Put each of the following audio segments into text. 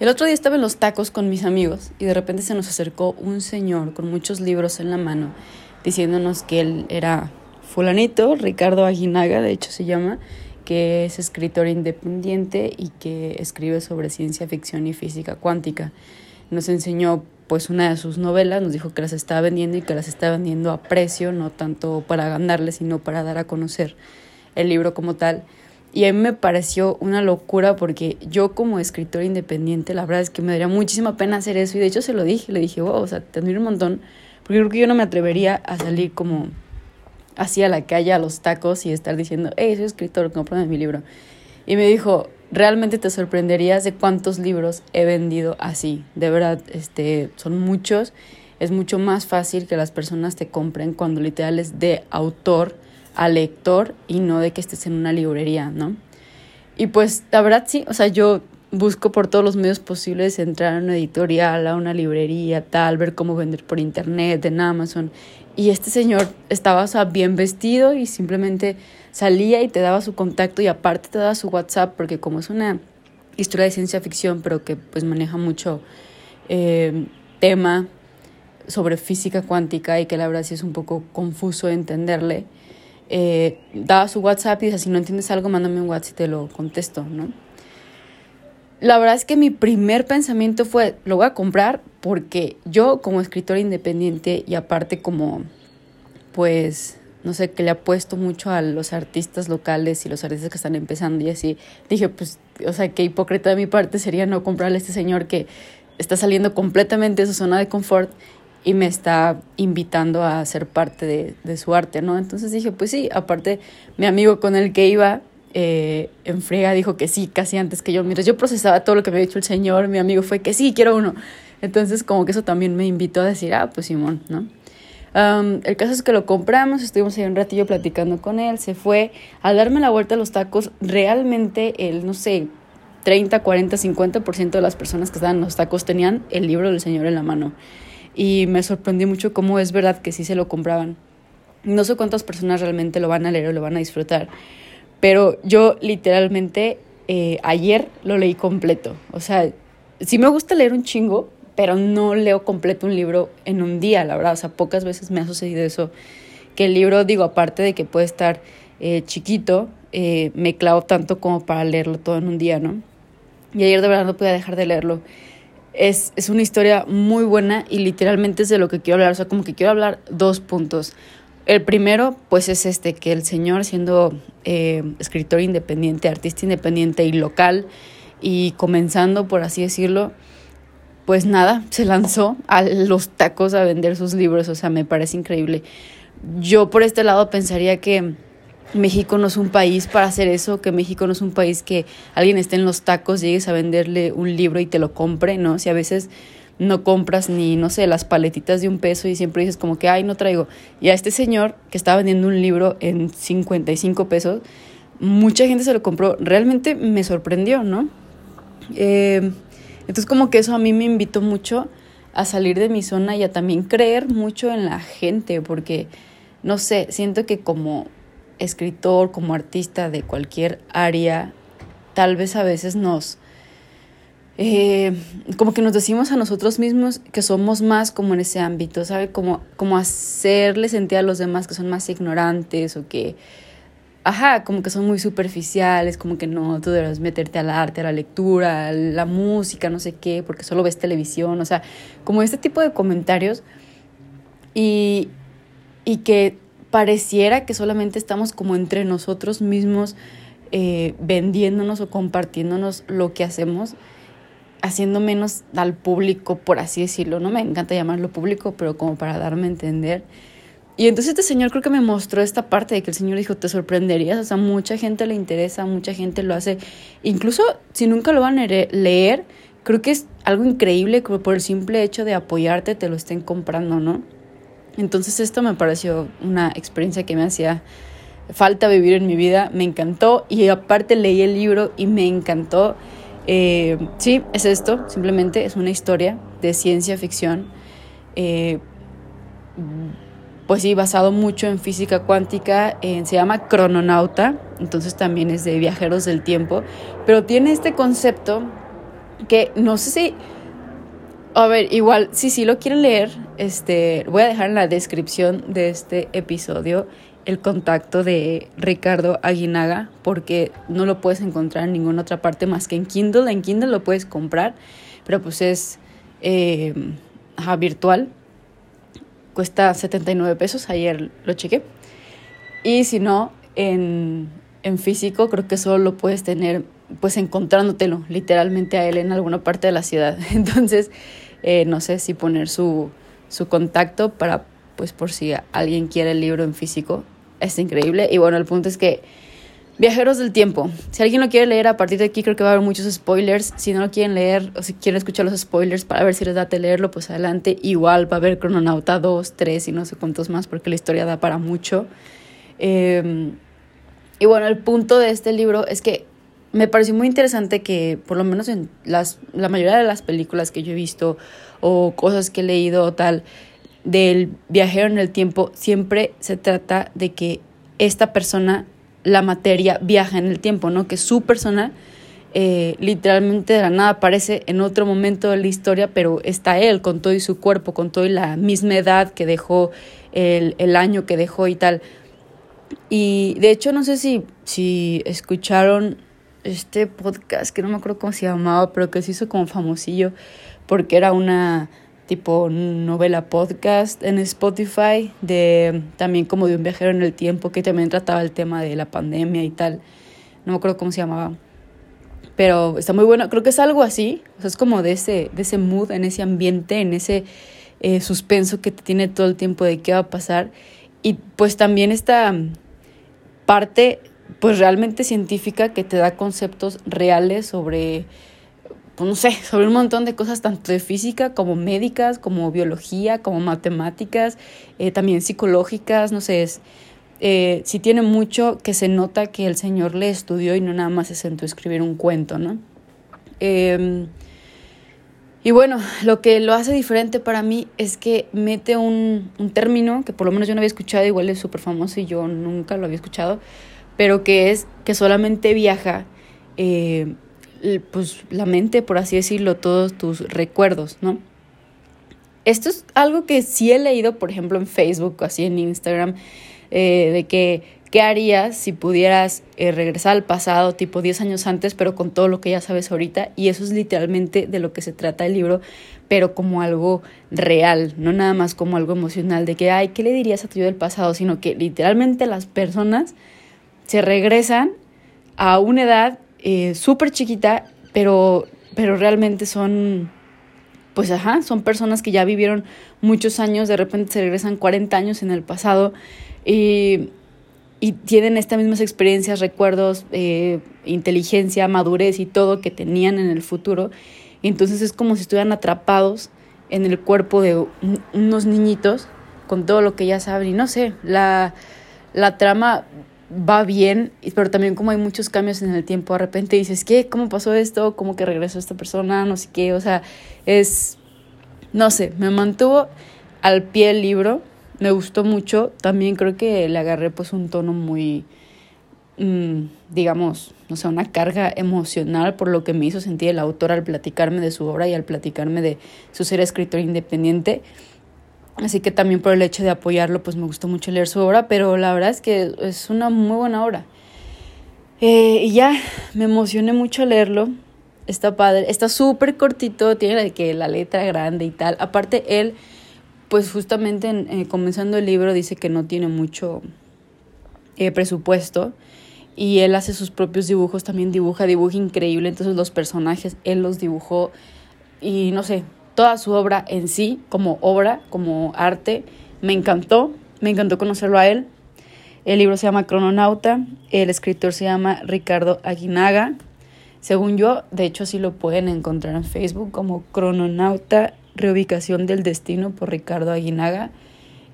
El otro día estaba en los tacos con mis amigos y de repente se nos acercó un señor con muchos libros en la mano diciéndonos que él era fulanito, Ricardo Aguinaga, de hecho se llama, que es escritor independiente y que escribe sobre ciencia ficción y física cuántica. Nos enseñó pues una de sus novelas, nos dijo que las estaba vendiendo y que las estaba vendiendo a precio, no tanto para ganarle, sino para dar a conocer el libro como tal. Y a mí me pareció una locura porque yo como escritor independiente, la verdad es que me daría muchísima pena hacer eso. Y de hecho se lo dije, le dije, wow, o sea, te admiro un montón. Porque creo que yo no me atrevería a salir como así a la calle, a los tacos y estar diciendo, hey, soy escritor, cómprame mi libro. Y me dijo, realmente te sorprenderías de cuántos libros he vendido así. De verdad, este, son muchos. Es mucho más fácil que las personas te compren cuando literal es de autor al lector y no de que estés en una librería, ¿no? Y pues la verdad sí, o sea, yo busco por todos los medios posibles entrar a una editorial, a una librería, tal, ver cómo vender por internet, en Amazon. Y este señor estaba, o sea, bien vestido y simplemente salía y te daba su contacto y aparte te daba su WhatsApp porque como es una historia de ciencia ficción, pero que pues maneja mucho eh, tema sobre física cuántica y que la verdad sí es un poco confuso entenderle, eh, daba su WhatsApp y dice, si no entiendes algo, mándame un WhatsApp y te lo contesto, ¿no? La verdad es que mi primer pensamiento fue, lo voy a comprar porque yo como escritora independiente y aparte como, pues, no sé, que le apuesto mucho a los artistas locales y los artistas que están empezando y así, dije, pues, o sea, qué hipócrita de mi parte sería no comprarle a este señor que está saliendo completamente de su zona de confort y me está invitando a ser parte de, de, su arte, ¿no? Entonces dije, pues sí, aparte mi amigo con el que iba eh, en frega dijo que sí, casi antes que yo. Mira, yo procesaba todo lo que me había dicho el señor, mi amigo fue que sí, quiero uno. Entonces como que eso también me invitó a decir, ah, pues Simón, ¿no? el caso es que lo compramos, estuvimos ahí un ratillo platicando con él, se fue a darme la vuelta a los tacos. Realmente el, no sé, 30, 40, 50% de las personas que estaban en los tacos tenían el libro del señor en la mano y me sorprendió mucho cómo es verdad que sí se lo compraban. No sé cuántas personas realmente lo van a leer o lo van a disfrutar, pero yo literalmente eh, ayer lo leí completo. O sea, sí me gusta leer un chingo, pero no leo completo un libro en un día, la verdad. O sea, pocas veces me ha sucedido eso. Que el libro, digo, aparte de que puede estar eh, chiquito, eh, me clavo tanto como para leerlo todo en un día, ¿no? Y ayer de verdad no podía dejar de leerlo. Es, es una historia muy buena y literalmente es de lo que quiero hablar. O sea, como que quiero hablar dos puntos. El primero, pues es este, que el señor siendo eh, escritor independiente, artista independiente y local, y comenzando, por así decirlo, pues nada, se lanzó a los tacos a vender sus libros, o sea, me parece increíble. Yo por este lado pensaría que México no es un país para hacer eso, que México no es un país que alguien esté en los tacos, llegues a venderle un libro y te lo compre, ¿no? Si a veces no compras ni, no sé, las paletitas de un peso y siempre dices como que, ay, no traigo. Y a este señor que estaba vendiendo un libro en 55 pesos, mucha gente se lo compró. Realmente me sorprendió, ¿no? Eh, entonces como que eso a mí me invitó mucho a salir de mi zona y a también creer mucho en la gente, porque, no sé, siento que como escritor, como artista de cualquier área, tal vez a veces nos... Eh, como que nos decimos a nosotros mismos que somos más como en ese ámbito, ¿sabe? Como, como hacerle sentir a los demás que son más ignorantes o que, ajá, como que son muy superficiales, como que no, tú debes meterte al arte, a la lectura, a la música, no sé qué, porque solo ves televisión, o sea, como este tipo de comentarios y, y que pareciera que solamente estamos como entre nosotros mismos eh, vendiéndonos o compartiéndonos lo que hacemos, haciendo menos al público, por así decirlo. No me encanta llamarlo público, pero como para darme a entender. Y entonces este señor creo que me mostró esta parte de que el señor dijo, te sorprenderías, o sea, mucha gente le interesa, mucha gente lo hace, incluso si nunca lo van a leer, creo que es algo increíble que por el simple hecho de apoyarte te lo estén comprando, ¿no? Entonces esto me pareció una experiencia que me hacía falta vivir en mi vida, me encantó y aparte leí el libro y me encantó. Eh, sí, es esto, simplemente es una historia de ciencia ficción, eh, pues sí, basado mucho en física cuántica, se llama Crononauta, entonces también es de viajeros del tiempo, pero tiene este concepto que no sé si... A ver, igual, si sí lo quieren leer, este, voy a dejar en la descripción de este episodio el contacto de Ricardo Aguinaga porque no lo puedes encontrar en ninguna otra parte más que en Kindle. En Kindle lo puedes comprar, pero pues es eh, virtual. Cuesta 79 pesos, ayer lo chequé. Y si no, en, en físico creo que solo lo puedes tener pues encontrándotelo literalmente a él en alguna parte de la ciudad. Entonces, eh, no sé si poner su, su contacto para, pues por si alguien quiere el libro en físico, es increíble. Y bueno, el punto es que Viajeros del Tiempo. Si alguien lo quiere leer, a partir de aquí creo que va a haber muchos spoilers. Si no lo quieren leer o si quieren escuchar los spoilers para ver si les da de leerlo, pues adelante. Igual va a haber Crononauta 2, 3 y no sé cuántos más porque la historia da para mucho. Em, y bueno, el punto de este libro es que me pareció muy interesante que, por lo menos en las, la mayoría de las películas que yo he visto o cosas que he leído o tal, del viajero en el tiempo, siempre se trata de que esta persona, la materia, viaja en el tiempo, ¿no? Que su persona eh, literalmente de la nada aparece en otro momento de la historia, pero está él con todo y su cuerpo, con todo y la misma edad que dejó, el, el año que dejó y tal. Y de hecho, no sé si, si escucharon este podcast que no me acuerdo cómo se llamaba, pero que se hizo como famosillo porque era una tipo novela podcast en Spotify de también como de un viajero en el tiempo que también trataba el tema de la pandemia y tal. No me acuerdo cómo se llamaba. Pero está muy bueno, creo que es algo así, o sea, es como de ese de ese mood, en ese ambiente, en ese eh, suspenso que te tiene todo el tiempo de qué va a pasar y pues también esta parte pues realmente científica que te da conceptos reales sobre, pues no sé, sobre un montón de cosas tanto de física como médicas, como biología, como matemáticas, eh, también psicológicas, no sé, es, eh, tiene mucho que se nota que el Señor le estudió y no nada más se sentó a escribir un cuento, ¿no? Em, y bueno, lo que lo hace diferente para mí es que mete un, un término que por lo menos yo no había escuchado, igual es súper famoso y yo nunca lo había escuchado, pero que es que solamente viaja eh, pues la mente, por así decirlo, todos tus recuerdos, ¿no? Esto es algo que sí he leído, por ejemplo, en Facebook o así en Instagram, eh, de que qué harías si pudieras eh, regresar al pasado, tipo 10 años antes, pero con todo lo que ya sabes ahorita. Y eso es literalmente de lo que se trata el libro, pero como algo real, no nada más como algo emocional, de que, ay, ¿qué le dirías a tu yo del pasado? Sino que literalmente las personas se regresan a una edad eh, súper chiquita, pero, pero realmente son, pues ajá, son personas que ya vivieron muchos años, de repente se regresan 40 años en el pasado y, y tienen estas mismas experiencias, recuerdos, eh, inteligencia, madurez y todo que tenían en el futuro. Entonces es como si estuvieran atrapados en el cuerpo de unos niñitos con todo lo que ya saben. Y no sé, la, la trama va bien, pero también como hay muchos cambios en el tiempo, de repente dices, ¿qué? ¿Cómo pasó esto? ¿Cómo que regresó esta persona? No sé qué, o sea, es, no sé, me mantuvo al pie el libro, me gustó mucho, también creo que le agarré pues un tono muy, mm, digamos, no sé, una carga emocional por lo que me hizo sentir el autor al platicarme de su obra y al platicarme de su ser escritor independiente. Así que también por el hecho de apoyarlo, pues me gustó mucho leer su obra, pero la verdad es que es una muy buena obra. Eh, y ya, me emocioné mucho a leerlo. Está padre, está súper cortito, tiene que la letra grande y tal. Aparte, él, pues justamente en, eh, comenzando el libro, dice que no tiene mucho eh, presupuesto y él hace sus propios dibujos, también dibuja, dibuja increíble. Entonces, los personajes, él los dibujó y no sé, toda su obra en sí, como obra, como arte. Me encantó, me encantó conocerlo a él. El libro se llama Crononauta, el escritor se llama Ricardo Aguinaga. Según yo, de hecho sí lo pueden encontrar en Facebook como Crononauta, Reubicación del Destino por Ricardo Aguinaga.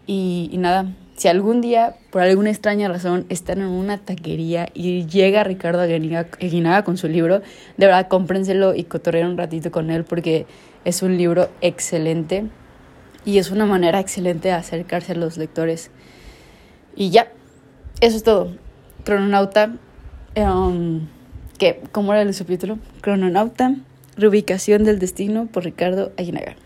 Y, nada, si algún día, por alguna extraña razón, están en una taquería y llega Ricardo Aguinaga con su libro, de verdad cómprenselo y cotorreen un ratito con él porque es un libro excelente y es una manera excelente de acercarse a los lectores. Y ya, eso es todo. Crononauta, um, que, ¿cómo era el subtítulo? Crononauta, Reubicación del Destino por Ricardo Aguinaga.